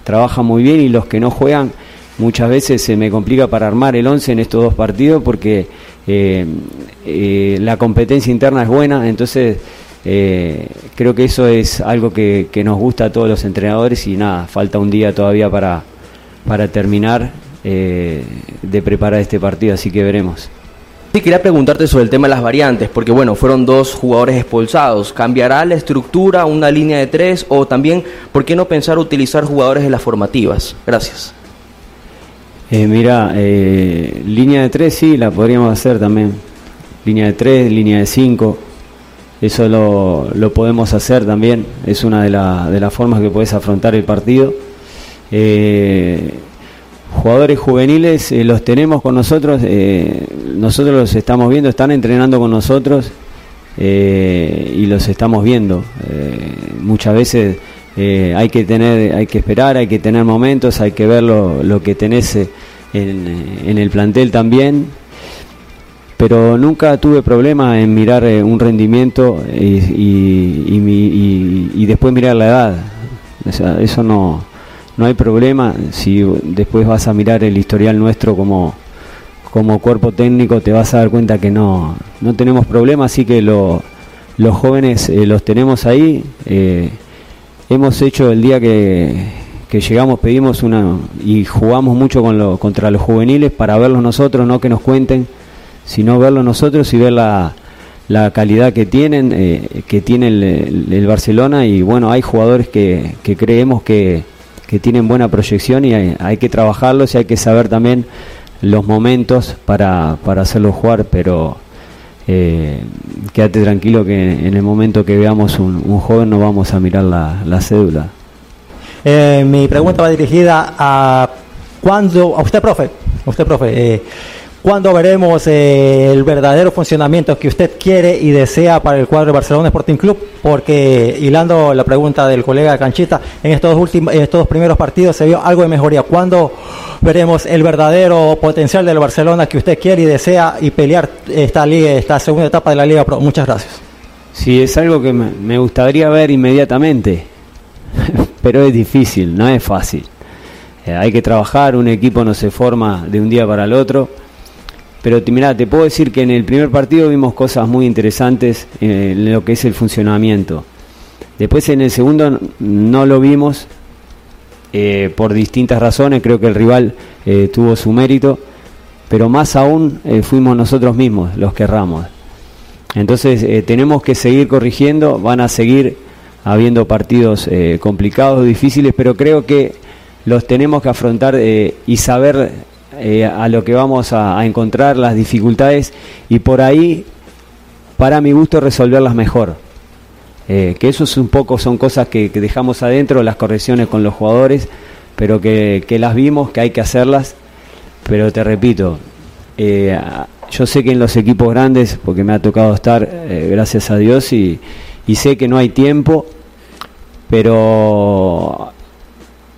Trabaja muy bien y los que no juegan muchas veces se me complica para armar el 11 en estos dos partidos porque eh, eh, la competencia interna es buena, entonces eh, creo que eso es algo que, que, nos gusta a todos los entrenadores y nada, falta un día todavía para, para terminar de preparar este partido, así que veremos. Sí, quería preguntarte sobre el tema de las variantes, porque bueno, fueron dos jugadores expulsados. ¿Cambiará la estructura, una línea de tres o también, por qué no pensar utilizar jugadores de las formativas? Gracias. Eh, mira, eh, línea de 3 sí, la podríamos hacer también. Línea de 3, línea de 5. Eso lo, lo, podemos hacer también. Es una de, la, de las formas que puedes afrontar el partido. Eh, jugadores juveniles eh, los tenemos con nosotros. Eh, nosotros los estamos viendo, están entrenando con nosotros y los estamos viendo. muchas veces hay que tener, hay que esperar, hay que tener momentos, hay que ver lo, lo que tenés en, en, el plantel también. Pero nunca tuve problema en mirar eh, un rendimiento y, y, y, y, después mirar la edad. Eso no, no hay problema. Si después vas a mirar el historial nuestro como, como cuerpo técnico, te vas a dar cuenta que no, no tenemos problema. Así que lo, los jóvenes eh, los tenemos ahí. Eh, hemos hecho el día que, llegamos, pedimos una y jugamos mucho con lo, contra los juveniles para verlos nosotros, no que nos cuenten, sino verlos nosotros y ver la, la calidad que tienen, eh, que tiene el, Barcelona y bueno, hay jugadores que, que creemos que, que, tienen buena proyección y hay, hay, que trabajarlos y hay que saber también los momentos para, para hacerlos jugar, pero eh, quédate tranquilo que en el momento que veamos un, un joven no vamos a mirar la, la cédula. Eh, mi pregunta va dirigida a cuando a usted, profe, a usted, profe, eh, ¿Cuándo veremos eh, el verdadero funcionamiento que usted quiere y desea para el cuadro de Barcelona Sporting Club? Porque, hilando la pregunta del colega Canchita, en estos, últimos, en estos primeros partidos se vio algo de mejoría. ¿Cuándo veremos el verdadero potencial del Barcelona que usted quiere y desea y pelear esta, liga, esta segunda etapa de la Liga Pro? Muchas gracias. Sí, es algo que me gustaría ver inmediatamente, pero es difícil, no es fácil. Eh, hay que trabajar, un equipo no se forma de un día para el otro pero mira, te puedo decir que en el primer partido vimos cosas muy interesantes eh, en lo que es el funcionamiento. Después en el segundo no lo vimos eh, por distintas razones, creo que el rival eh, tuvo su mérito, pero más aún fuimos nosotros mismos los que erramos. Entonces tenemos que seguir corrigiendo, van a seguir habiendo partidos complicados, difíciles, pero creo que los tenemos que afrontar y saber eh, a lo que vamos a, encontrar, las dificultades y por ahí, para mi gusto, resolverlas mejor. Eh, que eso es un poco, son cosas que, dejamos adentro, las correcciones con los jugadores, pero que, las vimos, que hay que hacerlas. Pero te repito, eh, yo sé que en los equipos grandes, porque me ha tocado estar, gracias a Dios, y sé que no hay tiempo, pero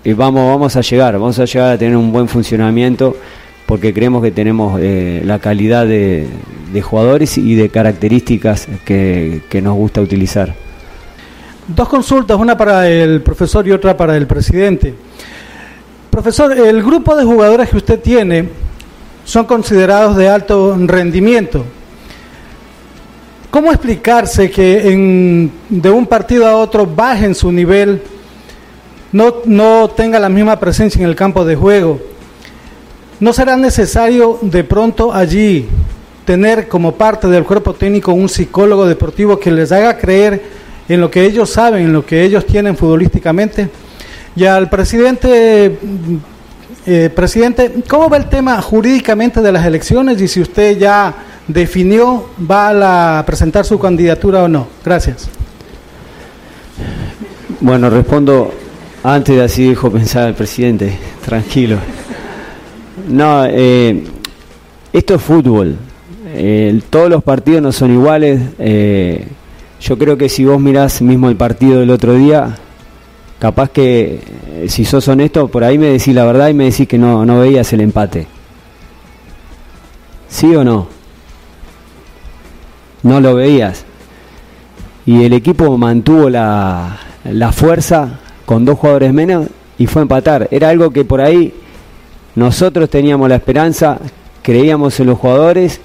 y vamos, vamos a llegar, vamos a llegar a tener un buen funcionamiento porque creemos que tenemos eh, la calidad de, jugadores y de características que, nos gusta utilizar. Dos consultas, una para el profesor y otra para el presidente. Profesor, el grupo de jugadores que usted tiene son considerados de alto rendimiento. ¿Cómo explicarse que en, de un partido a otro bajen su nivel no, no tenga la misma presencia en el campo de juego. ¿No será necesario de pronto allí tener como parte del cuerpo técnico un psicólogo deportivo que les haga creer en lo que ellos saben, en lo que ellos tienen futbolísticamente? Y al presidente, eh, presidente, ¿cómo va el tema jurídicamente de las elecciones y si usted ya definió, va a presentar su candidatura o no? Gracias. Bueno, respondo antes de así dijo pensar el presidente, tranquilo. No, eh, esto es fútbol. Eh, todos los partidos no son iguales. Eh, yo creo que si vos mirás mismo el partido del otro día, capaz que si sos honesto, por ahí me decís la verdad y me decís que no, no veías el empate. ¿Sí o no? No lo veías. Y el equipo mantuvo la, la fuerza con dos jugadores menos y fue a empatar. Era algo que por ahí nosotros teníamos la esperanza, creíamos en los jugadores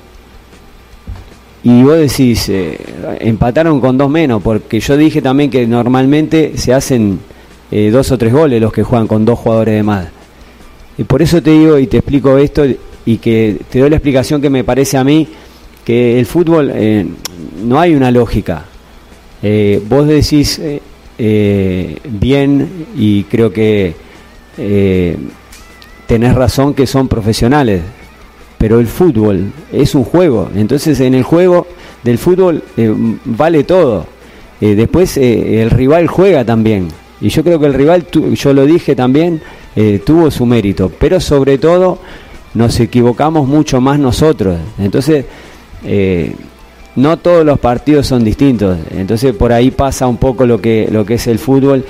y vos decís, eh, empataron con dos menos, porque yo dije también que normalmente se hacen eh, dos o tres goles los que juegan con dos jugadores de más. Y por eso te digo y te explico esto y que te doy la explicación que me parece a mí que el fútbol eh, no hay una lógica. vos decís, eh, bien y creo que eh, tenés razón que son profesionales, pero el fútbol es un juego, entonces en el juego del fútbol eh, vale todo. Eh, después el rival juega también, y yo creo que el rival, yo lo dije también, tuvo su mérito, pero sobre todo nos equivocamos mucho más nosotros. Entonces, no todos los partidos son distintos. Entonces por ahí pasa un poco lo que, lo que es el fútbol.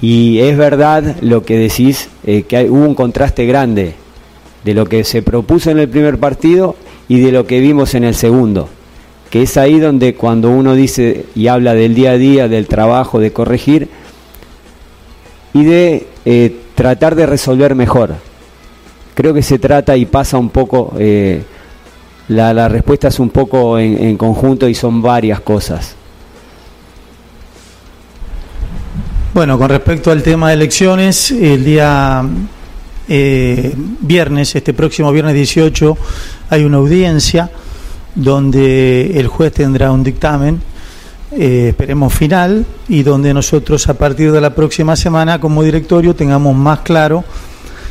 Y es verdad lo que decís, eh, que hubo un contraste grande de lo que se propuso en el primer partido y de lo que vimos en el segundo. Que es ahí donde cuando uno dice y habla del día a día, del trabajo, de corregir y de eh, tratar de resolver mejor. Creo que se trata y pasa un poco... Eh, la, respuesta es un poco en, conjunto y son varias cosas. Bueno, con respecto al tema de elecciones, el día eh, viernes, este próximo viernes 18, hay una audiencia donde el juez tendrá un dictamen, eh, esperemos final, y donde nosotros a partir de la próxima semana como directorio tengamos más claro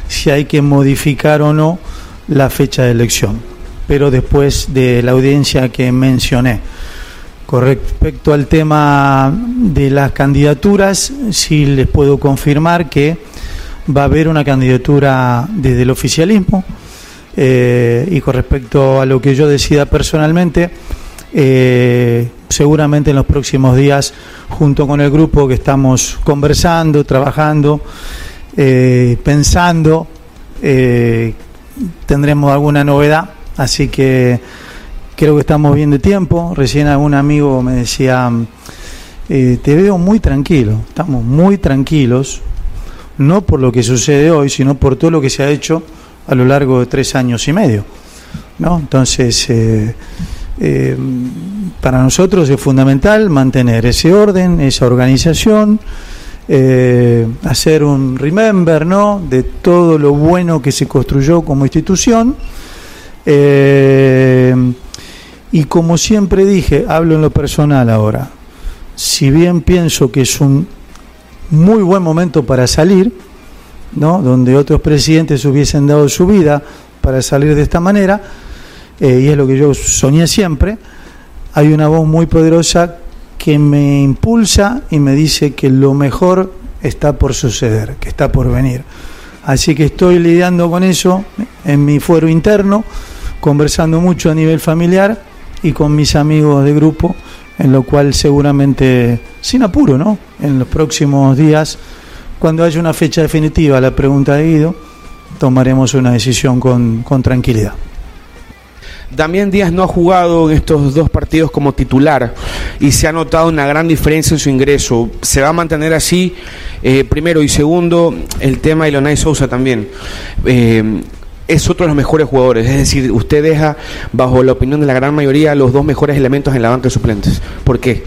si hay que modificar o no la fecha de elección pero después de la audiencia que mencioné. Con respecto al tema de las candidaturas, sí les puedo confirmar que va a haber una candidatura desde el oficialismo. Eh, y con respecto a lo que yo decida personalmente, eh, seguramente en los próximos días, junto con el grupo que estamos conversando, trabajando, eh, pensando, tendremos alguna novedad. Así que creo que estamos bien de tiempo. Recién algún amigo me decía, eh, te veo muy tranquilo, estamos muy tranquilos, no por lo que sucede hoy, sino por todo lo que se ha hecho a lo largo de tres años y medio. ¿no? Entonces, eh, eh, para nosotros es fundamental mantener ese orden, esa organización, eh, hacer un remember ¿no? de todo lo bueno que se construyó como institución. Eh, y como siempre dije, hablo en lo personal ahora, si bien pienso que es un muy buen momento para salir, ¿no? donde otros presidentes hubiesen dado su vida para salir de esta manera, eh, y es lo que yo soñé siempre, hay una voz muy poderosa que me impulsa y me dice que lo mejor está por suceder, que está por venir. Así que estoy lidiando con eso en mi fuero interno, conversando mucho a nivel familiar y con mis amigos de grupo, en lo cual seguramente, sin apuro, ¿no? En los próximos días, cuando haya una fecha definitiva, la pregunta de Guido, tomaremos una decisión con, con tranquilidad. Damián Díaz no ha jugado en estos dos partidos como titular y se ha notado una gran diferencia en su ingreso. ¿Se va a mantener así? Eh, primero y segundo, el tema de Leonay Sousa también. Eh, es otro de los mejores jugadores, es decir, usted deja, bajo la opinión de la gran mayoría, los dos mejores elementos en la banca de suplentes. ¿Por qué?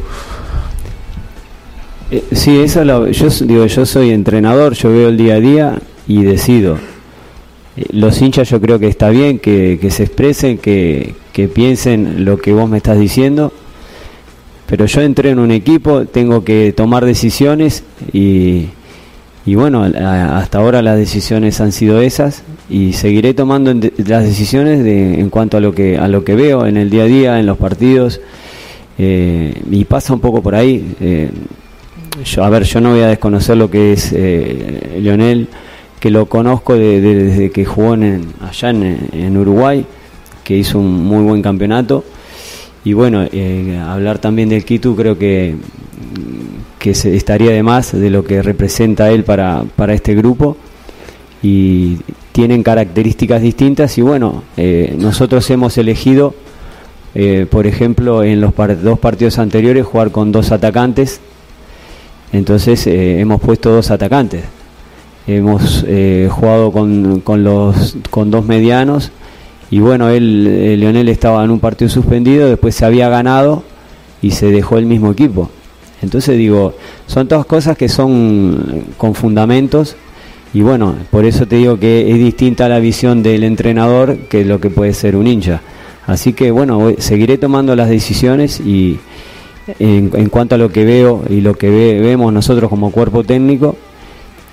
Eh, sí, eso lo, yo digo, yo soy entrenador, yo veo el día a día y decido. Eh, Los hinchas yo creo que está bien que, que se expresen, que, que piensen lo que vos me estás diciendo, pero yo entré en un equipo, tengo que tomar decisiones y, y bueno, hasta ahora las decisiones han sido esas y seguiré tomando las decisiones de, en cuanto a lo que a lo que veo en el día a día, en los partidos eh, y pasa un poco por ahí. eh, yo, a ver, yo no voy a desconocer lo que es eh, Lionel, que lo conozco de- desde que jugó en, allá en, en Uruguay, que hizo un muy buen campeonato. Y bueno, eh, hablar también del Quito creo que, que se estaría de más de lo que representa él para, para este grupo. Y tienen características distintas y bueno, eh, nosotros hemos elegido, eh, por ejemplo, en los par- dos partidos anteriores jugar con dos atacantes entonces eh, hemos puesto dos atacantes. Hemos jugado con, con, los, con dos medianos y bueno, él, Leonel estaba en un partido suspendido, después se había ganado y se dejó el mismo equipo. Entonces digo, son todas cosas que son con fundamentos y bueno, por eso te digo que es distinta la visión del entrenador que lo que puede ser un hincha. Así que bueno, seguiré tomando las decisiones y, en, en cuanto a lo que veo y lo que ve- vemos nosotros como cuerpo técnico.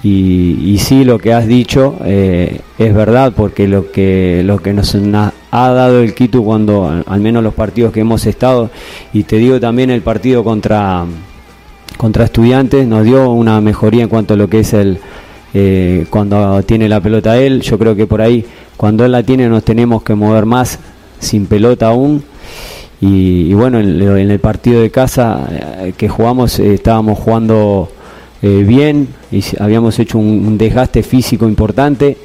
Y, y sí, lo que has dicho eh, es verdad, porque lo que, lo que nos ha dado el Quito cuando, al menos los partidos que hemos estado, y te digo también el partido contra, contra estudiantes, nos dio una mejoría en cuanto a lo que es el, eh, cuando tiene la pelota él. Yo creo que por ahí, cuando él la tiene, nos tenemos que mover más sin pelota aún. Y, y bueno, en, en el partido de casa eh, que jugamos, eh, estábamos jugando eh, bien, y habíamos hecho un, desgaste físico importante,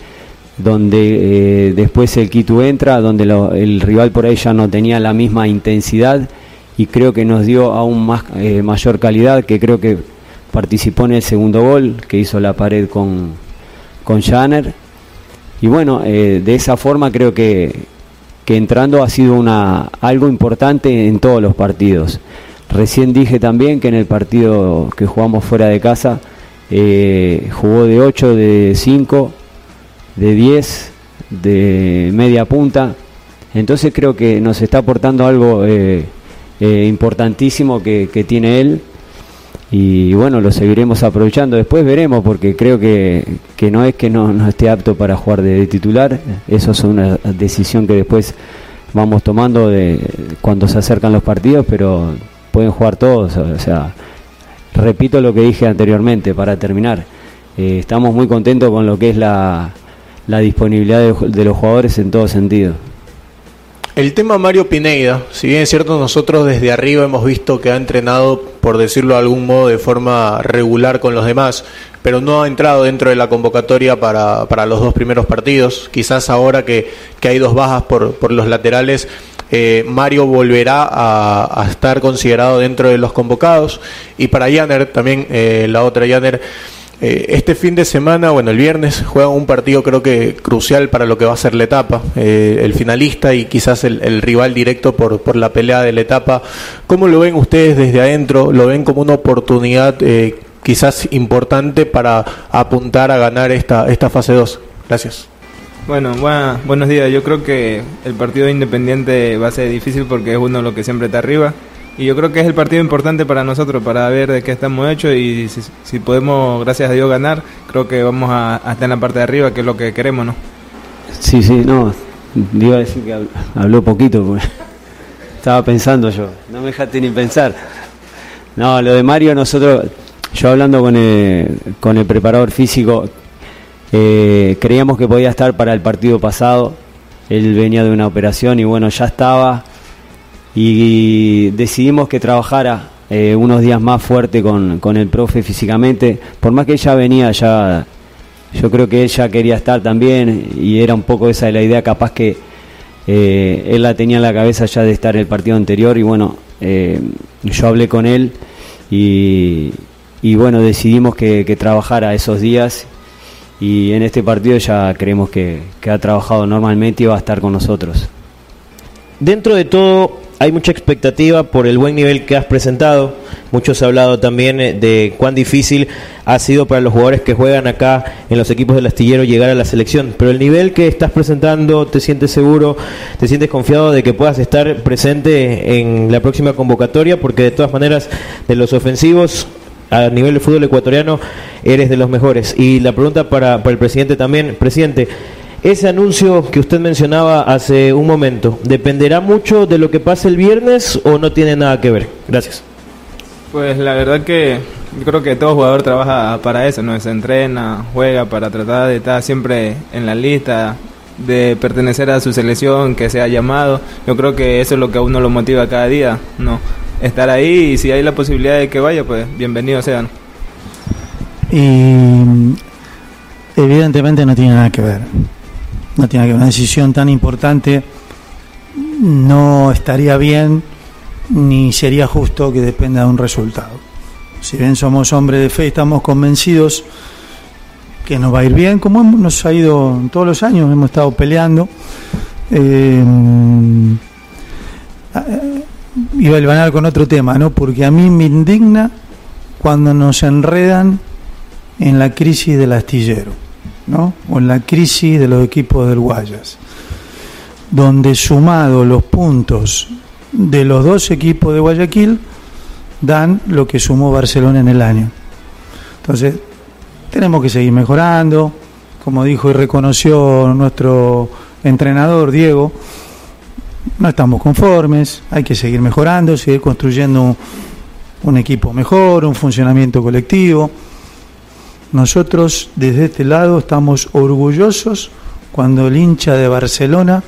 donde después el Quito entra, donde lo- el rival por ahí ya no tenía la misma intensidad y creo que nos dio aún más mayor calidad, que creo que participó en el segundo gol, que hizo la pared con, con. Y bueno, eh, de esa forma creo que, que entrando ha sido una, algo importante en todos los partidos. Recién dije también que en el partido que jugamos fuera de casa eh, jugó de 8, de 5, de 10, de media punta. Entonces creo que nos está aportando algo eh, importantísimo que, que tiene él y bueno, lo seguiremos aprovechando. Después veremos, porque creo que, que no es que no, no esté apto para jugar de, titular, eso es una decisión que después vamos tomando de cuando se acercan los partidos, pero pueden jugar todos, o sea, repito lo que dije anteriormente para terminar. Eh, estamos muy contentos con lo que es la, la disponibilidad de los jugadores en todo sentido. El tema Mario Pineida, si bien es cierto, nosotros desde arriba hemos visto que ha entrenado, por decirlo de algún modo, de forma regular con los demás, pero no ha entrado dentro de la convocatoria para, para los dos primeros partidos. Quizás ahora que, que hay dos bajas por, por los laterales, eh, Mario volverá a, a, estar considerado dentro de los convocados. Y para Janer, también eh, la otra Janer. Eh, este fin de semana, bueno, el viernes juega un partido creo que crucial para lo que va a ser la etapa, eh, el finalista y quizás el, rival directo por, por la pelea de la etapa. ¿Cómo lo ven ustedes desde adentro? ¿Lo ven como una oportunidad eh, quizás importante para apuntar a ganar esta, esta fase 2? Gracias. Bueno, buena, buenos días. Yo creo que el partido independiente va a ser difícil porque es uno los que siempre está arriba. Y yo creo que es el partido importante para nosotros, para ver de qué estamos hechos y si, podemos, gracias a Dios, ganar, creo que vamos a, a, en la parte de arriba, que es lo que queremos, ¿no? Sí, sí, no, iba a decir que habló poquito, estaba pensando yo, no me dejaste ni pensar. No, lo de Mario, nosotros, yo hablando con el, con el preparador físico, eh, creíamos que podía estar para el partido pasado, él venía de una operación y bueno, ya estaba y decidimos que trabajara eh, unos días más fuerte con, con, el profe físicamente, por más que ella venía ya, yo creo que ella quería estar también y era un poco esa la idea, capaz que eh, él la tenía en la cabeza ya de estar el partido anterior y bueno, eh, yo hablé con él y, y bueno, decidimos que, que, trabajara esos días y en este partido ya creemos que, que ha trabajado normalmente y va a estar con nosotros. Dentro de todo, hay mucha expectativa por el buen nivel que has presentado. Muchos ha hablado también eh, de cuán difícil ha sido para los jugadores que juegan acá en los equipos del astillero llegar a la selección. Pero el nivel que estás presentando, ¿te sientes seguro, te sientes confiado de que puedas estar presente en la próxima convocatoria? Porque de todas maneras, de los ofensivos, a nivel del fútbol ecuatoriano, eres de los mejores. Y la pregunta para, para el presidente también, presidente. Ese anuncio que usted mencionaba hace un momento, ¿dependerá mucho de lo que pase el viernes o no tiene nada que ver? Gracias. Pues la verdad que yo creo que todo jugador trabaja para eso, ¿no? Se entrena, juega para tratar de estar siempre en la lista, de pertenecer a su selección, que sea llamado. Yo creo que eso es lo que a uno lo motiva cada día, ¿no? Estar ahí y si hay la posibilidad de que vaya, pues bienvenido sean. Y evidentemente no tiene nada que ver no tiene que una decisión tan importante no estaría bien ni sería justo que dependa de un resultado. Si bien somos hombres de fe estamos convencidos que nos va a ir bien, como nos ha ido todos los años, hemos estado peleando. Eh, iba a ilvanar con otro tema, ¿no? Porque a mí me indigna cuando nos enredan en la crisis del astillero ¿no? o en la crisis de los equipos del Guayas, donde sumado los puntos de los dos equipos de Guayaquil dan lo que sumó Barcelona en el año. Entonces, tenemos que seguir mejorando, como dijo y reconoció nuestro entrenador Diego, no estamos conformes, hay que seguir mejorando, seguir construyendo un, un equipo mejor, un funcionamiento colectivo. Nosotros desde este lado estamos orgullosos cuando el hincha de Barcelona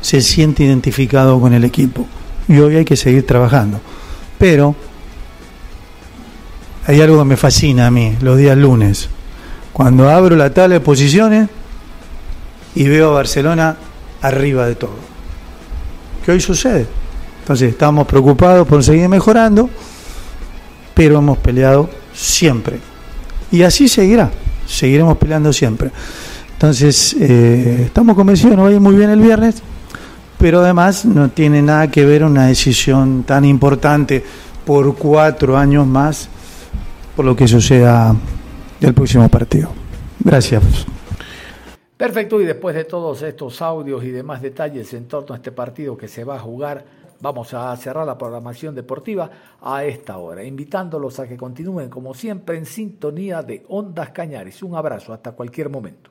se siente identificado con el equipo. Y hoy hay que seguir trabajando. Pero hay algo que me fascina a mí los días lunes. Cuando abro la tabla de posiciones y veo a Barcelona arriba de todo. ¿Qué hoy sucede? Entonces estamos preocupados por seguir mejorando, pero hemos peleado siempre y así seguirá, seguiremos peleando siempre. Entonces, eh, estamos convencidos nos va a ir muy bien el viernes, pero además no tiene nada que ver una decisión tan importante por cuatro años más por lo que suceda del próximo partido. Gracias. Perfecto, y después de todos estos audios y demás detalles en torno a este partido que se va a jugar Vamos a cerrar la programación deportiva a esta hora, invitándolos a que continúen como siempre en sintonía de Ondas Cañares. Un abrazo hasta cualquier momento.